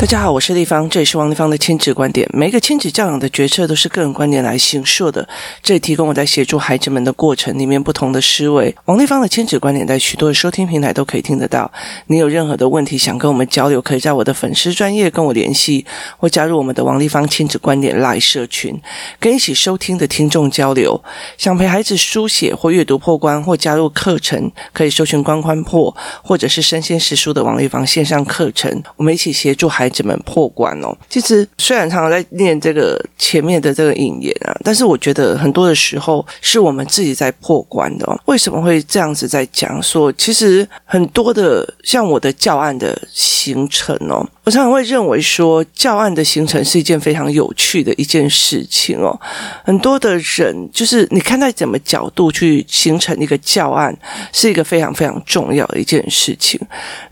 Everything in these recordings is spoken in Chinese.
大家好，我是丽芳，这里是王立芳的亲子观点。每一个亲子教养的决策都是个人观点来形塑的，这里提供我在协助孩子们的过程里面不同的思维。王立芳的亲子观点在许多的收听平台都可以听得到。你有任何的问题想跟我们交流，可以在我的粉丝专业跟我联系，或加入我们的王立芳亲子观点 Live 社群，跟一起收听的听众交流。想陪孩子书写或阅读破关，或加入课程，可以搜寻关关破，或者是身先士书的王立芳线上课程，我们一起协助孩子。们破关哦，其实虽然常常在念这个前面的这个引言啊，但是我觉得很多的时候是我们自己在破关的哦。为什么会这样子在讲说？其实很多的像我的教案的形成哦，我常常会认为说教案的形成是一件非常有趣的一件事情哦。很多的人就是你看在怎么角度去形成一个教案，是一个非常非常重要的一件事情。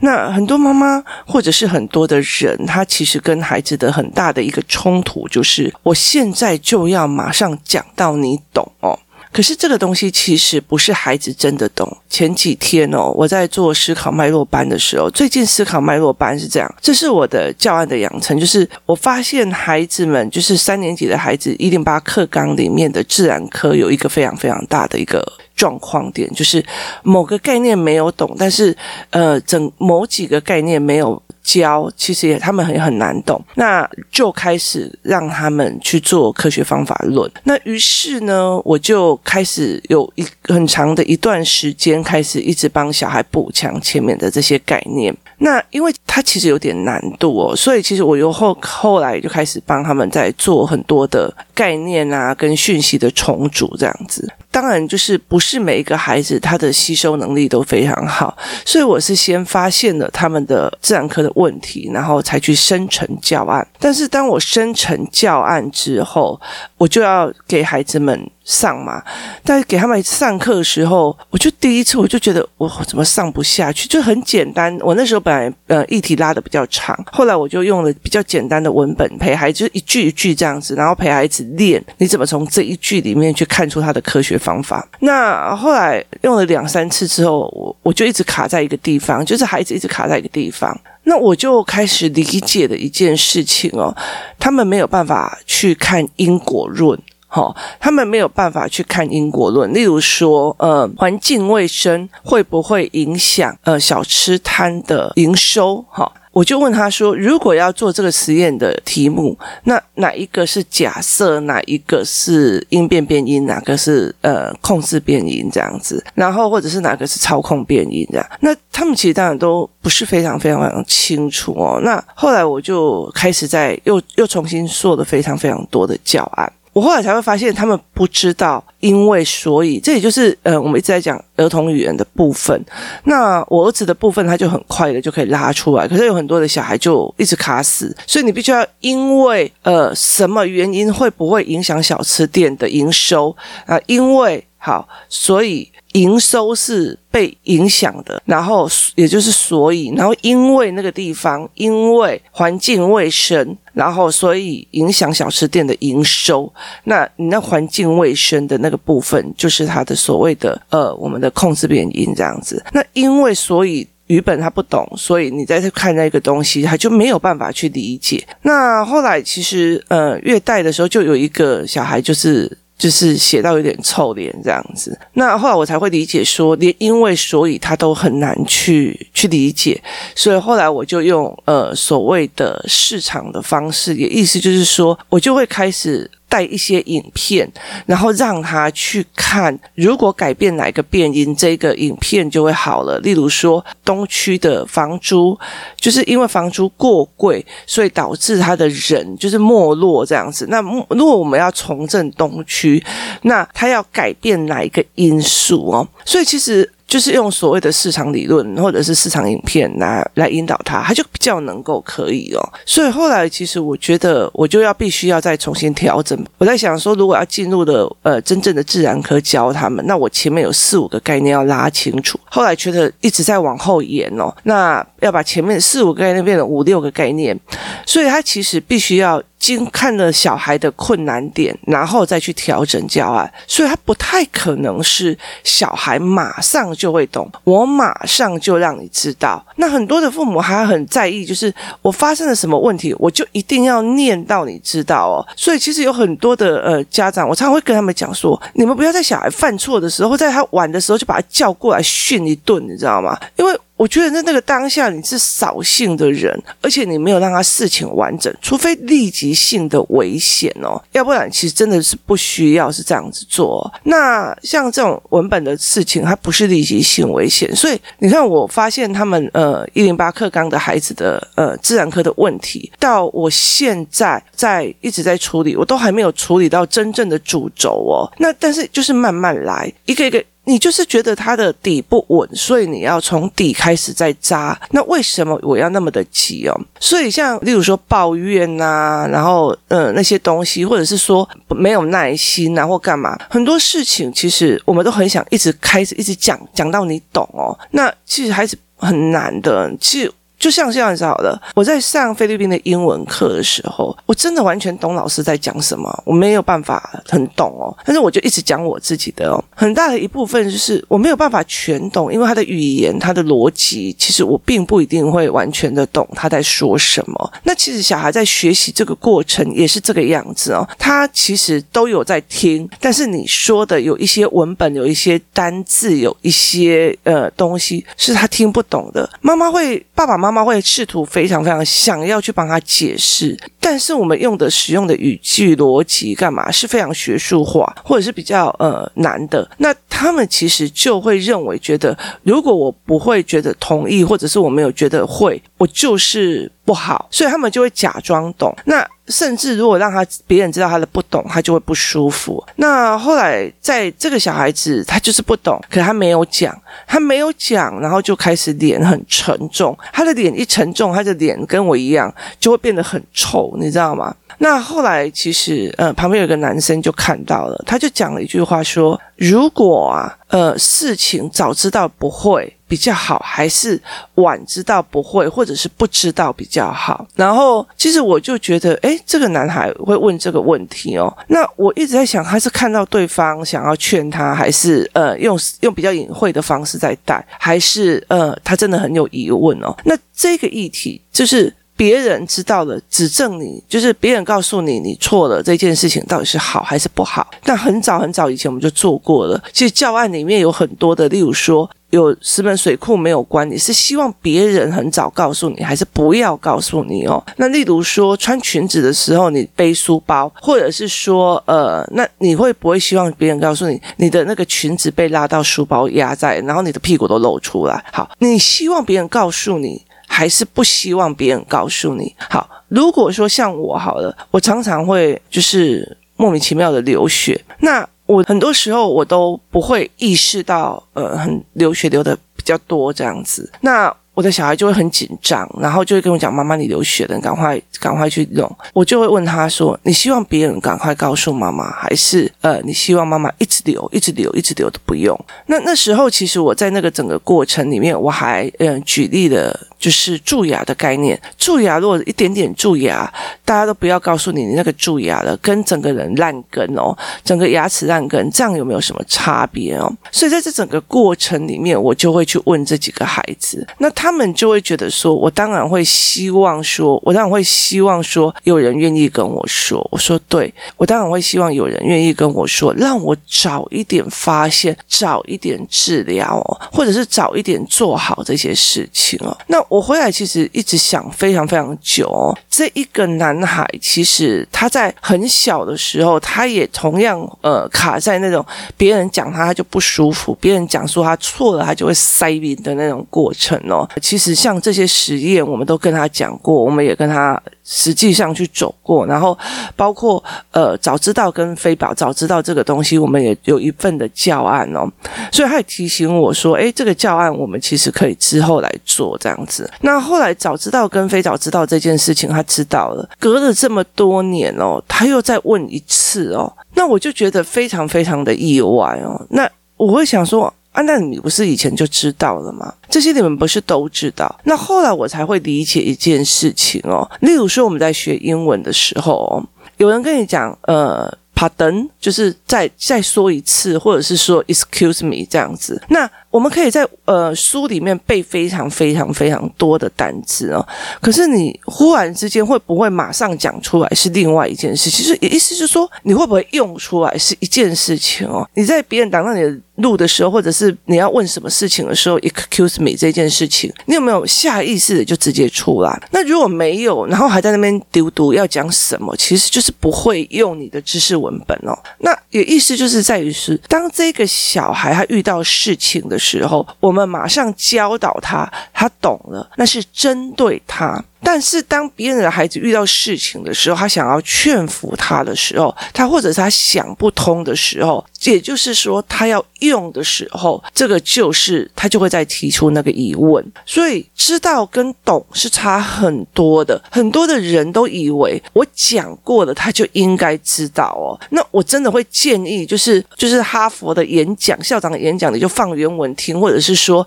那很多妈妈或者是很多的人，他其实跟孩子的很大的一个冲突，就是我现在就要马上讲到你懂哦。可是这个东西其实不是孩子真的懂。前几天哦，我在做思考脉络班的时候，最近思考脉络班是这样，这是我的教案的养成，就是我发现孩子们，就是三年级的孩子，一零八课纲里面的自然科有一个非常非常大的一个状况点，就是某个概念没有懂，但是呃，整某几个概念没有。教其实也他们很很难懂，那就开始让他们去做科学方法论。那于是呢，我就开始有一很长的一段时间，开始一直帮小孩补强前面的这些概念。那因为它其实有点难度哦，所以其实我又后后来就开始帮他们在做很多的概念啊，跟讯息的重组这样子。当然，就是不是每一个孩子他的吸收能力都非常好，所以我是先发现了他们的自然科的问题，然后才去生成教案。但是当我生成教案之后，我就要给孩子们上嘛。但是给他们上课的时候，我就第一次我就觉得我怎么上不下去，就很简单。我那时候本来呃议题拉的比较长，后来我就用了比较简单的文本陪孩子，一句一句这样子，然后陪孩子练你怎么从这一句里面去看出他的科学方法。那后来用了两三次之后，我我就一直卡在一个地方，就是孩子一直卡在一个地方。那我就开始理解的一件事情哦，他们没有办法去看因果论，哈，他们没有办法去看因果论。例如说，呃，环境卫生会不会影响呃小吃摊的营收，哈？我就问他说：“如果要做这个实验的题目，那哪一个是假设，哪一个是因变变因，哪个是呃控制变因这样子？然后或者是哪个是操控变因这样？那他们其实当然都不是非常非常非常清楚哦。那后来我就开始在又又重新做了非常非常多的教案。”我后来才会发现，他们不知道因为所以，这也就是呃，我们一直在讲儿童语言的部分。那我儿子的部分，他就很快的就可以拉出来，可是有很多的小孩就一直卡死，所以你必须要因为呃什么原因会不会影响小吃店的营收啊？因为好，所以。营收是被影响的，然后也就是所以，然后因为那个地方因为环境卫生，然后所以影响小吃店的营收。那你那环境卫生的那个部分，就是它的所谓的呃，我们的控制变因这样子。那因为所以语本他不懂，所以你在这看那个东西，他就没有办法去理解。那后来其实呃，月代的时候就有一个小孩就是。就是写到有点臭脸这样子，那后来我才会理解说，连因为所以他都很难去去理解，所以后来我就用呃所谓的市场的方式，也意思就是说我就会开始。带一些影片，然后让他去看，如果改变哪个变因，这个影片就会好了。例如说，东区的房租就是因为房租过贵，所以导致他的人就是没落这样子。那如果我们要重振东区，那他要改变哪一个因素哦？所以其实。就是用所谓的市场理论或者是市场影片来来引导他，他就比较能够可以哦。所以后来其实我觉得我就要必须要再重新调整。我在想说，如果要进入的呃真正的自然科教他们，那我前面有四五个概念要拉清楚。后来觉得一直在往后延哦，那要把前面四五个概念变成五六个概念，所以他其实必须要经看了小孩的困难点，然后再去调整教案，所以他不太可能是小孩马上就会懂，我马上就让你知道。那很多的父母还很在意，就是我发生了什么问题，我就一定要念到你知道哦。所以其实有很多的呃家长，我常常会跟他们讲说，你们不要在小孩犯错的时候，在他玩的时候就把他叫过来训一顿，你知道吗？因为我觉得在那个当下你是扫兴的人，而且你没有让他事情完整，除非立即性的危险哦，要不然其实真的是不需要是这样子做。那像这种文本的事情，它不是立即性危险，所以你看，我发现他们呃一零八课纲的孩子的呃自然科的问题，到我现在在一直在处理，我都还没有处理到真正的主轴哦。那但是就是慢慢来，一个一个。你就是觉得它的底不稳，所以你要从底开始再扎。那为什么我要那么的急哦？所以像例如说抱怨呐、然后呃那些东西，或者是说没有耐心啊，或干嘛，很多事情其实我们都很想一直开始一直讲讲到你懂哦。那其实还是很难的，其实。就像这样子好了，我在上菲律宾的英文课的时候，我真的完全懂老师在讲什么，我没有办法很懂哦。但是我就一直讲我自己的哦，很大的一部分就是我没有办法全懂，因为他的语言、他的逻辑，其实我并不一定会完全的懂他在说什么。那其实小孩在学习这个过程也是这个样子哦，他其实都有在听，但是你说的有一些文本、有一些单字、有一些呃东西是他听不懂的。妈妈会，爸爸妈妈。妈会试图非常非常想要去帮他解释，但是我们用的使用的语句逻辑干嘛是非常学术化，或者是比较呃难的。那他们其实就会认为，觉得如果我不会觉得同意，或者是我没有觉得会，我就是不好，所以他们就会假装懂。那甚至如果让他别人知道他的不懂，他就会不舒服。那后来在这个小孩子，他就是不懂，可他没有讲，他没有讲，然后就开始脸很沉重。他的脸一沉重，他的脸跟我一样，就会变得很臭，你知道吗？那后来其实，呃，旁边有一个男生就看到了，他就讲了一句话说：“如果啊，呃，事情早知道不会比较好，还是晚知道不会，或者是不知道比较好。”然后其实我就觉得，诶，这个男孩会问这个问题哦。那我一直在想，他是看到对方想要劝他，还是呃，用用比较隐晦的方式在带，还是呃，他真的很有疑问哦。那这个议题就是。别人知道了，指正你，就是别人告诉你你错了，这件事情到底是好还是不好？但很早很早以前我们就做过了。其实教案里面有很多的，例如说有石门水库没有关，你是希望别人很早告诉你，还是不要告诉你哦？那例如说穿裙子的时候你背书包，或者是说呃，那你会不会希望别人告诉你，你的那个裙子被拉到书包压在，然后你的屁股都露出来？好，你希望别人告诉你。还是不希望别人告诉你。好，如果说像我好了，我常常会就是莫名其妙的流血，那我很多时候我都不会意识到，呃，很流血流的比较多这样子。那我的小孩就会很紧张，然后就会跟我讲：“妈妈，你流血了，赶快赶快去弄。”我就会问他说：“你希望别人赶快告诉妈妈，还是呃，你希望妈妈一直流，一直流，一直流都不用？”那那时候其实我在那个整个过程里面，我还嗯、举例了。就是蛀牙的概念，蛀牙如果一点点蛀牙，大家都不要告诉你你那个蛀牙了，跟整个人烂根哦，整个牙齿烂根，这样有没有什么差别哦？所以在这整个过程里面，我就会去问这几个孩子，那他他们就会觉得说，我当然会希望说，我当然会希望说，有人愿意跟我说，我说对，我当然会希望有人愿意跟我说，让我早一点发现，早一点治疗，或者是早一点做好这些事情哦，那。我回来其实一直想非常非常久哦，这一个男孩其实他在很小的时候，他也同样呃卡在那种别人讲他他就不舒服，别人讲说他错了他就会塞鼻的那种过程哦。其实像这些实验，我们都跟他讲过，我们也跟他。实际上去走过，然后包括呃早知道跟非宝早知道这个东西，我们也有一份的教案哦，所以他也提醒我说，诶，这个教案我们其实可以之后来做这样子。那后来早知道跟非早知道这件事情，他知道了，隔了这么多年哦，他又再问一次哦，那我就觉得非常非常的意外哦。那我会想说。啊，那你不是以前就知道了吗？这些你们不是都知道？那后来我才会理解一件事情哦。例如说我们在学英文的时候，有人跟你讲，呃，Pardon，就是再再说一次，或者是说 Excuse me 这样子。那我们可以在呃书里面背非常非常非常多的单词哦，可是你忽然之间会不会马上讲出来是另外一件事。其实意思就是说，你会不会用出来是一件事情哦。你在别人挡到你的路的时候，或者是你要问什么事情的时候，excuse me 这件事情，你有没有下意识的就直接出来？那如果没有，然后还在那边丢读要讲什么，其实就是不会用你的知识文本哦。那也意思就是在于是，当这个小孩他遇到事情的时候，我们马上教导他，他懂了，那是针对他。但是当别人的孩子遇到事情的时候，他想要劝服他的时候，他或者是他想不通的时候，也就是说他要用的时候，这个就是他就会再提出那个疑问。所以知道跟懂是差很多的。很多的人都以为我讲过了，他就应该知道哦。那我真的会建议，就是就是哈佛的演讲，校长的演讲，你就放原文听，或者是说。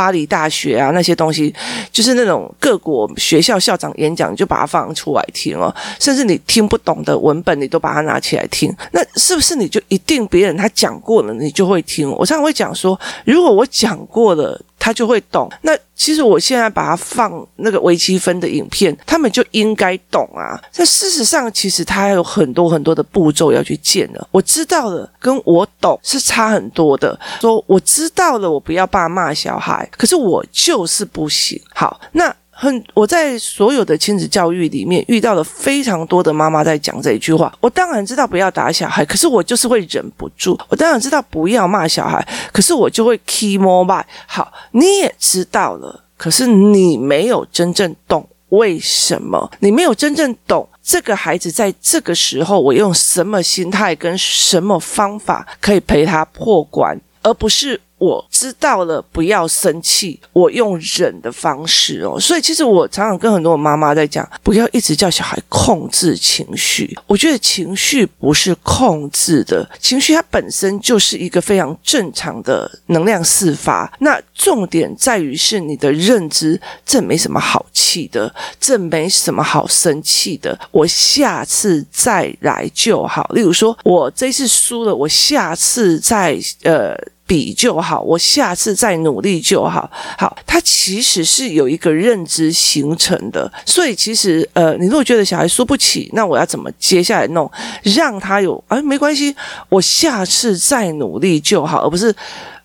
巴黎大学啊，那些东西就是那种各国学校校长演讲，就把它放出来听哦。甚至你听不懂的文本，你都把它拿起来听。那是不是你就一定别人他讲过了，你就会听？我常常会讲说，如果我讲过了。他就会懂。那其实我现在把它放那个微积分的影片，他们就应该懂啊。但事实上，其实他有很多很多的步骤要去建的。我知道了，跟我懂是差很多的。说我知道了，我不要爸骂小孩，可是我就是不行。好，那。很，我在所有的亲子教育里面遇到了非常多的妈妈在讲这一句话。我当然知道不要打小孩，可是我就是会忍不住。我当然知道不要骂小孩，可是我就会 keep mobile。好，你也知道了，可是你没有真正懂为什么？你没有真正懂这个孩子在这个时候，我用什么心态跟什么方法可以陪他破关，而不是。我知道了，不要生气。我用忍的方式哦，所以其实我常常跟很多妈妈在讲，不要一直叫小孩控制情绪。我觉得情绪不是控制的，情绪它本身就是一个非常正常的能量释发。那重点在于是你的认知，这没什么好气的，这没什么好生气的。我下次再来就好。例如说，我这次输了，我下次再呃。比就好，我下次再努力就好。好，他其实是有一个认知形成的，所以其实呃，你如果觉得小孩输不起，那我要怎么接下来弄，让他有啊，没关系，我下次再努力就好，而不是。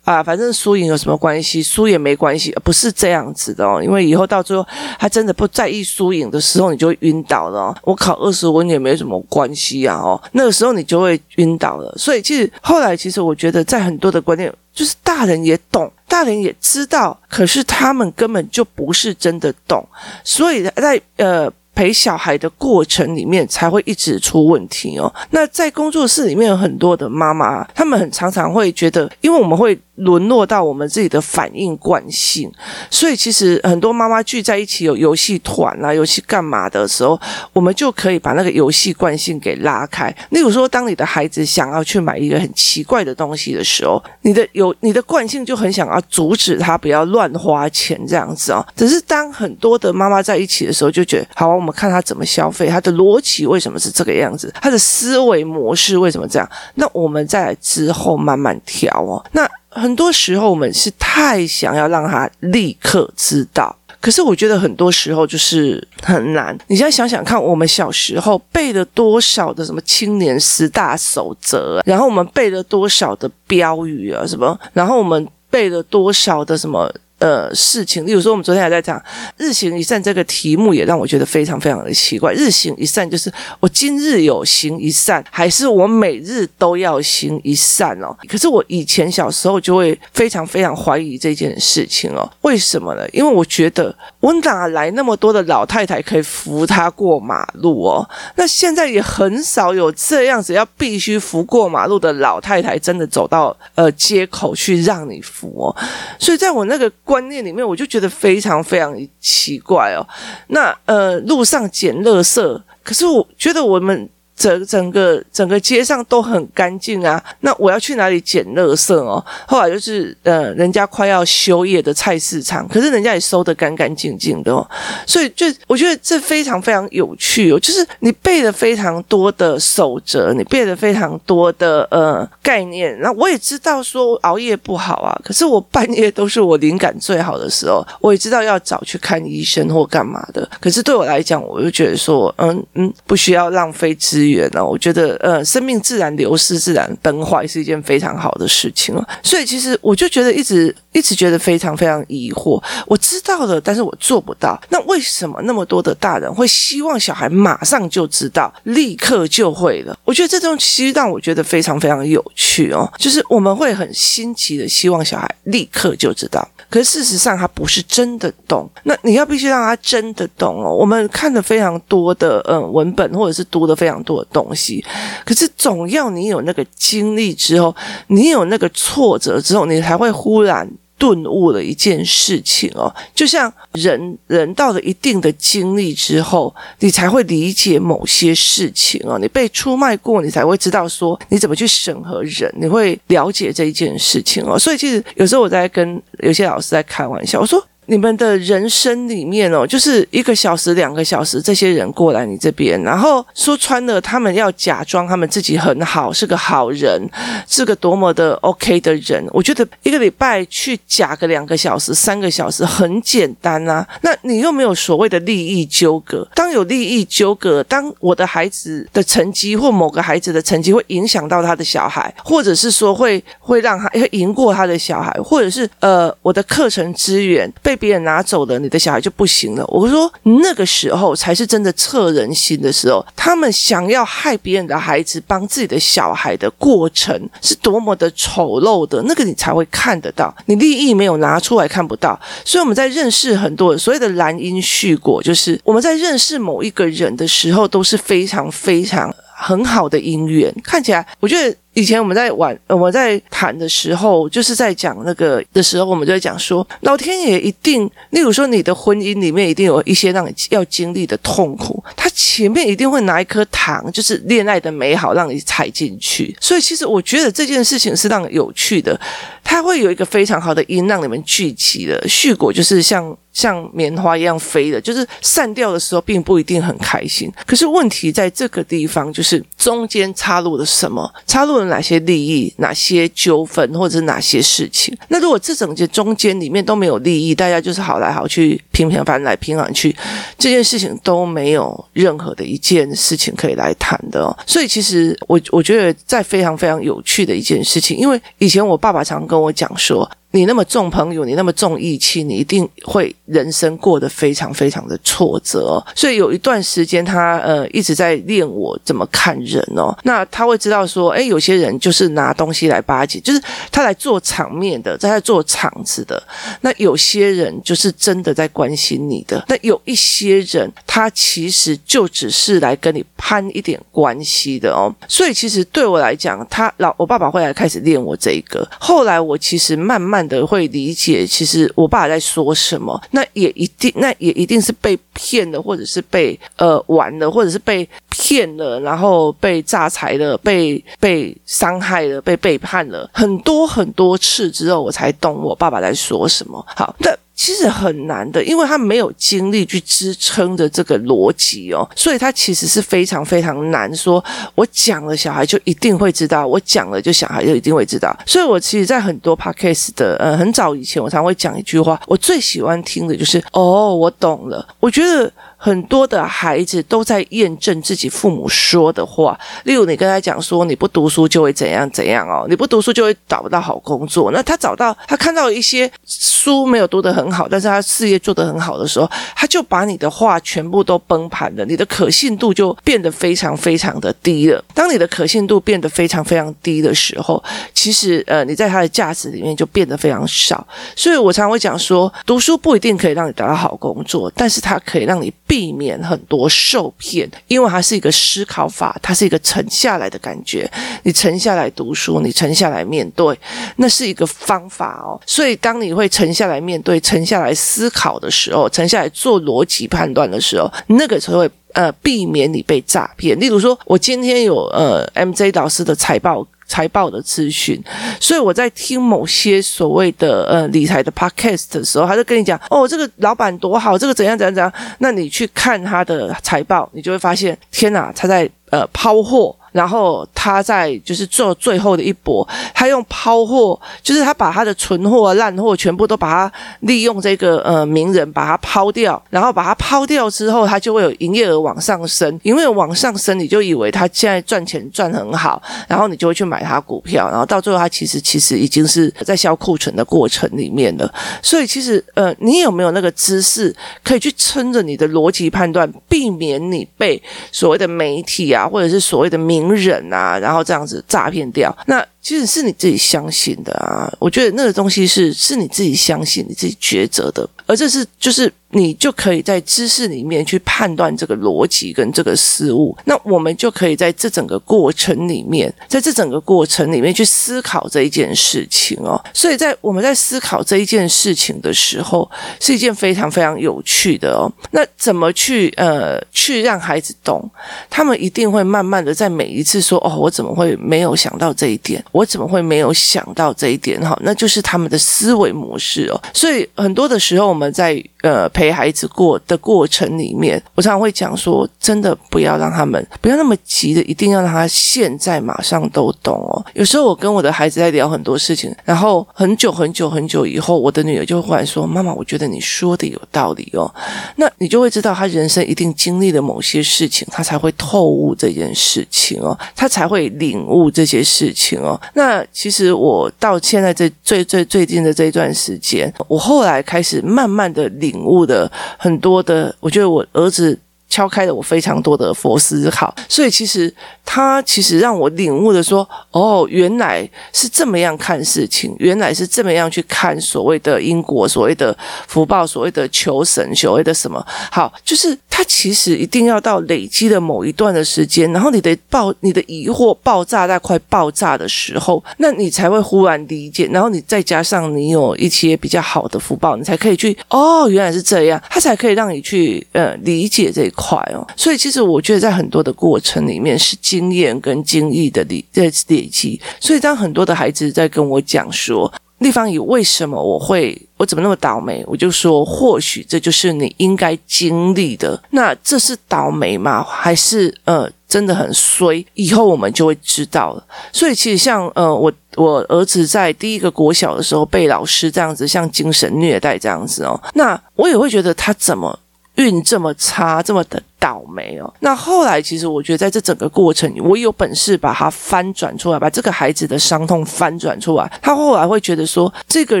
啊，反正输赢有什么关系？输也没关系，不是这样子的哦。因为以后到最后，他真的不在意输赢的时候，你就会晕倒了。我考二十分也没什么关系啊哦，那个时候你就会晕倒了。所以其实后来，其实我觉得在很多的观念，就是大人也懂，大人也知道，可是他们根本就不是真的懂，所以在呃。陪小孩的过程里面才会一直出问题哦。那在工作室里面有很多的妈妈，他们很常常会觉得，因为我们会沦落到我们自己的反应惯性，所以其实很多妈妈聚在一起有游戏团啊、游戏干嘛的时候，我们就可以把那个游戏惯性给拉开。例如说，当你的孩子想要去买一个很奇怪的东西的时候，你的有你的惯性就很想要阻止他不要乱花钱这样子哦。只是当很多的妈妈在一起的时候，就觉得好。我们看他怎么消费，他的逻辑为什么是这个样子，他的思维模式为什么这样？那我们再来之后慢慢调哦。那很多时候我们是太想要让他立刻知道，可是我觉得很多时候就是很难。你现在想想看，我们小时候背了多少的什么青年十大守则，然后我们背了多少的标语啊什么，然后我们背了多少的什么。呃，事情，例如说，我们昨天还在讲“日行一善”这个题目，也让我觉得非常非常的奇怪。“日行一善”就是我今日有行一善，还是我每日都要行一善哦？可是我以前小时候就会非常非常怀疑这件事情哦。为什么呢？因为我觉得我哪来那么多的老太太可以扶他过马路哦？那现在也很少有这样子要必须扶过马路的老太太，真的走到呃街口去让你扶哦。所以在我那个。观念里面，我就觉得非常非常奇怪哦。那呃，路上捡垃圾，可是我觉得我们整整个整个街上都很干净啊，那我要去哪里捡垃圾哦？后来就是呃，人家快要休业的菜市场，可是人家也收得干干净净的哦，所以就我觉得这非常非常有趣哦，就是你背了非常多的守则，你背了非常多的呃概念，那我也知道说熬夜不好啊，可是我半夜都是我灵感最好的时候，我也知道要早去看医生或干嘛的，可是对我来讲，我就觉得说，嗯嗯，不需要浪费资。源呢？我觉得，呃，生命自然流失、自然崩坏是一件非常好的事情了。所以，其实我就觉得一直一直觉得非常非常疑惑。我知道了，但是我做不到。那为什么那么多的大人会希望小孩马上就知道，立刻就会了？我觉得这种其实让我觉得非常非常有趣哦。就是我们会很新奇的希望小孩立刻就知道，可是事实上他不是真的懂。那你要必须让他真的懂哦。我们看了非常多的嗯文本，或者是读的非常多。东西，可是总要你有那个经历之后，你有那个挫折之后，你才会忽然顿悟了一件事情哦。就像人人到了一定的经历之后，你才会理解某些事情哦。你被出卖过，你才会知道说你怎么去审核人，你会了解这一件事情哦。所以其实有时候我在跟有些老师在开玩笑，我说。你们的人生里面哦，就是一个小时、两个小时，这些人过来你这边，然后说穿了，他们要假装他们自己很好，是个好人，是个多么的 OK 的人。我觉得一个礼拜去假个两个小时、三个小时很简单啊。那你又没有所谓的利益纠葛。当有利益纠葛，当我的孩子的成绩或某个孩子的成绩会影响到他的小孩，或者是说会会让他会赢过他的小孩，或者是呃我的课程资源被。被别人拿走了，你的小孩就不行了。我说那个时候才是真的测人心的时候。他们想要害别人的孩子，帮自己的小孩的过程是多么的丑陋的，那个你才会看得到。你利益没有拿出来，看不到。所以我们在认识很多所谓的兰因续果，就是我们在认识某一个人的时候，都是非常非常很好的因缘。看起来，我觉得。以前我们在玩，我们在谈的时候，就是在讲那个的时候，我们就在讲说，老天爷一定，例如说你的婚姻里面一定有一些让你要经历的痛苦，他前面一定会拿一颗糖，就是恋爱的美好让你踩进去。所以其实我觉得这件事情是让有趣的，它会有一个非常好的因让你们聚集的序果，就是像像棉花一样飞的，就是散掉的时候并不一定很开心。可是问题在这个地方，就是中间插入了什么？插入了。哪些利益、哪些纠纷，或者是哪些事情？那如果这整节中间里面都没有利益，大家就是好来好去，平平凡来平凡去，这件事情都没有任何的一件事情可以来谈的。所以其实我我觉得在非常非常有趣的一件事情，因为以前我爸爸常跟我讲说。你那么重朋友，你那么重义气，你一定会人生过得非常非常的挫折。所以有一段时间，他呃一直在练我怎么看人哦。那他会知道说，诶，有些人就是拿东西来巴结，就是他来做场面的，在他做场子的。那有些人就是真的在关心你的。那有一些人，他其实就只是来跟你攀一点关系的哦。所以其实对我来讲，他老我爸爸会来开始练我这一个。后来我其实慢慢。的会理解，其实我爸在说什么，那也一定，那也一定是被骗了，或者是被呃玩了，或者是被骗了，然后被榨财了，被被伤害了，被背叛了很多很多次之后，我才懂我爸爸在说什么。好，那。其实很难的，因为他没有精力去支撑的这个逻辑哦，所以他其实是非常非常难说。我讲了，小孩就一定会知道；我讲了，就小孩就一定会知道。所以我其实，在很多 podcast 的呃很早以前，我常会讲一句话，我最喜欢听的就是“哦，我懂了”。我觉得。很多的孩子都在验证自己父母说的话，例如你跟他讲说，你不读书就会怎样怎样哦，你不读书就会找不到好工作。那他找到，他看到一些书没有读得很好，但是他事业做得很好的时候，他就把你的话全部都崩盘了，你的可信度就变得非常非常的低了。当你的可信度变得非常非常低的时候，其实呃，你在他的价值里面就变得非常少。所以我常会讲说，读书不一定可以让你得到好工作，但是它可以让你。避免很多受骗，因为它是一个思考法，它是一个沉下来的感觉。你沉下来读书，你沉下来面对，那是一个方法哦。所以，当你会沉下来面对、沉下来思考的时候，沉下来做逻辑判断的时候，那个时候会。呃避免你被诈骗。例如说，我今天有呃 MJ 老师的财报。财报的资讯，所以我在听某些所谓的呃理财的 podcast 的时候，他就跟你讲哦，这个老板多好，这个怎样怎样怎样。那你去看他的财报，你就会发现，天哪，他在呃抛货。然后他在就是做最后的一搏，他用抛货，就是他把他的存货、烂货全部都把它利用这个呃名人把它抛掉，然后把它抛掉之后，他就会有营业额往上升，因为往上升，你就以为他现在赚钱赚很好，然后你就会去买他股票，然后到最后他其实其实已经是在销库存的过程里面了。所以其实呃，你有没有那个知识可以去撑着你的逻辑判断，避免你被所谓的媒体啊，或者是所谓的名人啊，然后这样子诈骗掉，那其实是你自己相信的啊。我觉得那个东西是是你自己相信、你自己抉择的，而这是就是。你就可以在知识里面去判断这个逻辑跟这个事物，那我们就可以在这整个过程里面，在这整个过程里面去思考这一件事情哦。所以在我们在思考这一件事情的时候，是一件非常非常有趣的哦。那怎么去呃去让孩子懂？他们一定会慢慢的在每一次说哦，我怎么会没有想到这一点？我怎么会没有想到这一点？哈，那就是他们的思维模式哦。所以很多的时候我们在呃陪孩子过的过程里面，我常常会讲说，真的不要让他们不要那么急的，一定要让他现在马上都懂哦。有时候我跟我的孩子在聊很多事情，然后很久很久很久以后，我的女儿就会忽然说：“妈妈，我觉得你说的有道理哦。”那你就会知道，他人生一定经历了某些事情，他才会透悟这件事情哦，他才会领悟这些事情哦。那其实我到现在这最最最近的这一段时间，我后来开始慢慢的领领悟的。很多的，我觉得我儿子。敲开了我非常多的佛思考，所以其实他其实让我领悟的说，哦，原来是这么样看事情，原来是这么样去看所谓的因果，所谓的福报，所谓的求神，所谓的什么？好，就是它其实一定要到累积的某一段的时间，然后你的爆，你的疑惑爆炸在快爆炸的时候，那你才会忽然理解，然后你再加上你有一些比较好的福报，你才可以去，哦，原来是这样，它才可以让你去呃理解这一块。哦，所以其实我觉得在很多的过程里面是经验跟经历的累在累积。所以当很多的孩子在跟我讲说，立方体为什么我会我怎么那么倒霉？我就说，或许这就是你应该经历的。那这是倒霉吗？还是呃真的很衰？以后我们就会知道了。所以其实像呃我我儿子在第一个国小的时候被老师这样子像精神虐待这样子哦，那我也会觉得他怎么。运这么差，这么的倒霉哦。那后来，其实我觉得在这整个过程，我有本事把它翻转出来，把这个孩子的伤痛翻转出来。他后来会觉得说，这个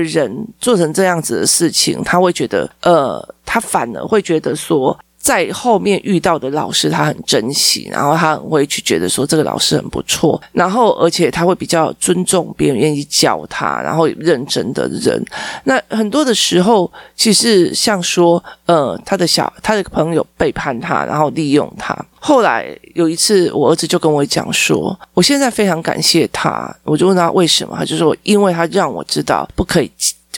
人做成这样子的事情，他会觉得，呃，他反而会觉得说。在后面遇到的老师，他很珍惜，然后他很会去觉得说这个老师很不错，然后而且他会比较尊重别人，愿意教他，然后认真的人。那很多的时候，其实像说，呃，他的小他的朋友背叛他，然后利用他。后来有一次，我儿子就跟我讲说，我现在非常感谢他。我就问他为什么，他就说因为他让我知道不可以。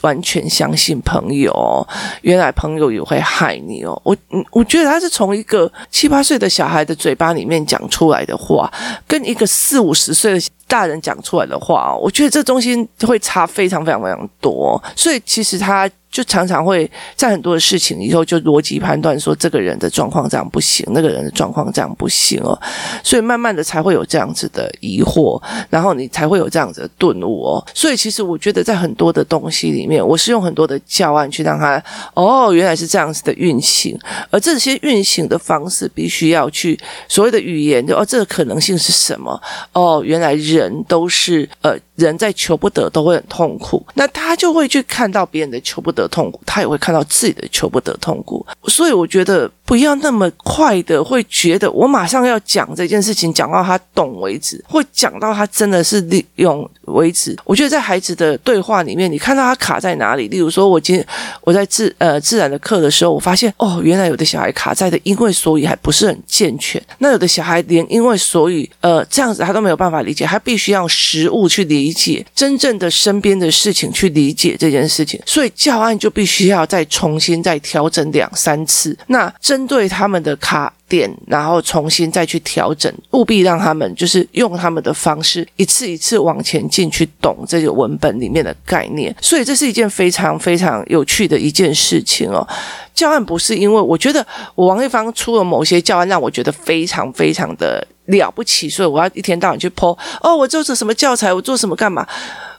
完全相信朋友，原来朋友也会害你哦。我嗯，我觉得他是从一个七八岁的小孩的嘴巴里面讲出来的话，跟一个四五十岁的大人讲出来的话，我觉得这中间会差非常非常非常多。所以其实他。就常常会在很多的事情以后就逻辑判断说，这个人的状况这样不行，那个人的状况这样不行哦，所以慢慢的才会有这样子的疑惑，然后你才会有这样子的顿悟哦。所以其实我觉得在很多的东西里面，我是用很多的教案去让他哦，原来是这样子的运行，而这些运行的方式必须要去所谓的语言，就哦，这个可能性是什么？哦，原来人都是呃。人在求不得都会很痛苦，那他就会去看到别人的求不得痛苦，他也会看到自己的求不得痛苦。所以我觉得不要那么快的会觉得我马上要讲这件事情，讲到他懂为止，会讲到他真的是利用为止。我觉得在孩子的对话里面，你看到他卡在哪里？例如说，我今天我在自呃自然的课的时候，我发现哦，原来有的小孩卡在的因为所以还不是很健全，那有的小孩连因为所以呃这样子他都没有办法理解，他必须要实物去。理解真正的身边的事情，去理解这件事情，所以教案就必须要再重新再调整两三次。那针对他们的卡点，然后重新再去调整，务必让他们就是用他们的方式，一次一次往前进去懂这个文本里面的概念。所以这是一件非常非常有趣的一件事情哦。教案不是因为我觉得我王丽芳出了某些教案让我觉得非常非常的了不起，所以我要一天到晚去 po 哦，我做着什么教材，我做什么干嘛。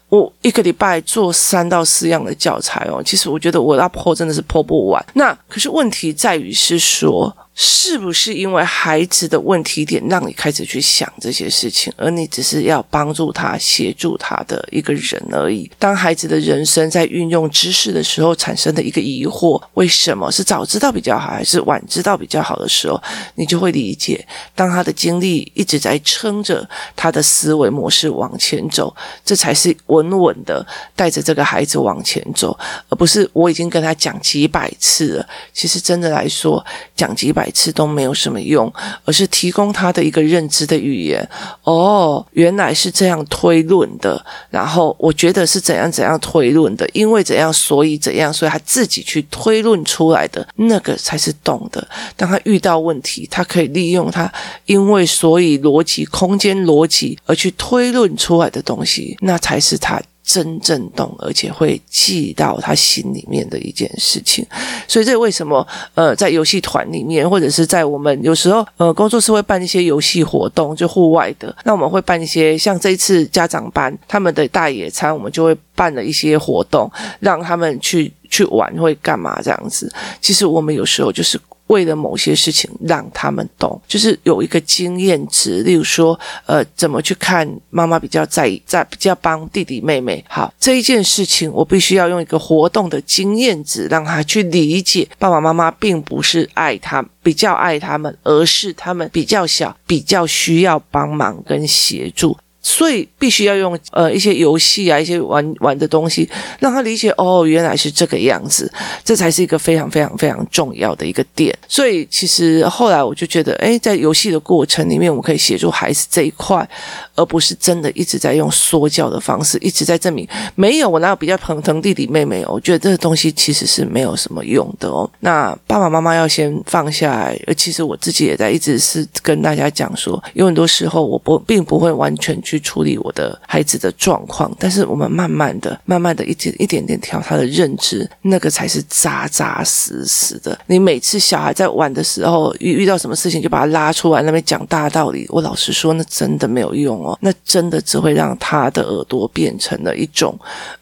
我一个礼拜做三到四样的教材哦，其实我觉得我要剖真的是剖不完。那可是问题在于是说。是不是因为孩子的问题点让你开始去想这些事情，而你只是要帮助他、协助他的一个人而已？当孩子的人生在运用知识的时候产生的一个疑惑，为什么是早知道比较好，还是晚知道比较好的时候，你就会理解。当他的精力一直在撑着他的思维模式往前走，这才是稳稳的带着这个孩子往前走，而不是我已经跟他讲几百次了。其实真的来说，讲几百。每次都没有什么用，而是提供他的一个认知的语言。哦，原来是这样推论的。然后我觉得是怎样怎样推论的，因为怎样，所以怎样，所以他自己去推论出来的那个才是懂的。当他遇到问题，他可以利用他因为所以逻辑、空间逻辑而去推论出来的东西，那才是他。真正懂，而且会记到他心里面的一件事情，所以这为什么呃，在游戏团里面，或者是在我们有时候呃工作室会办一些游戏活动，就户外的，那我们会办一些像这一次家长班他们的大野餐，我们就会办了一些活动，让他们去去玩，会干嘛这样子？其实我们有时候就是。为了某些事情让他们懂，就是有一个经验值，例如说，呃，怎么去看妈妈比较在意，在比较帮弟弟妹妹。好，这一件事情，我必须要用一个活动的经验值，让他去理解，爸爸妈妈并不是爱他，比较爱他们，而是他们比较小，比较需要帮忙跟协助。所以必须要用呃一些游戏啊，一些玩玩的东西，让他理解哦，原来是这个样子，这才是一个非常非常非常重要的一个点。所以其实后来我就觉得，哎，在游戏的过程里面，我们可以协助孩子这一块，而不是真的一直在用说教的方式，一直在证明没有我哪有比较疼疼弟弟妹妹哦。我觉得这个东西其实是没有什么用的哦。那爸爸妈妈要先放下来，而其实我自己也在一直是跟大家讲说，有很多时候我不并不会完全去处理我的孩子的状况，但是我们慢慢的、慢慢的一点一点点调他的认知，那个才是扎扎实实的。你每次小孩在玩的时候遇遇到什么事情，就把他拉出来那边讲大道理，我老实说，那真的没有用哦，那真的只会让他的耳朵变成了一种。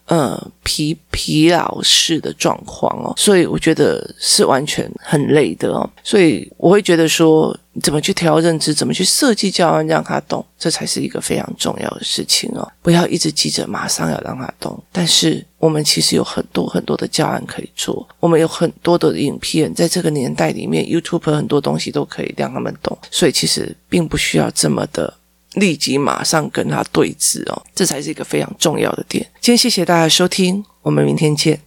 呃，疲疲劳式的状况哦，所以我觉得是完全很累的哦，所以我会觉得说，怎么去调认知，怎么去设计教案让他懂，这才是一个非常重要的事情哦。不要一直急着马上要让他懂，但是我们其实有很多很多的教案可以做，我们有很多的影片，在这个年代里面，YouTube 很多东西都可以让他们懂，所以其实并不需要这么的。立即马上跟他对峙哦，这才是一个非常重要的点。今天谢谢大家收听，我们明天见。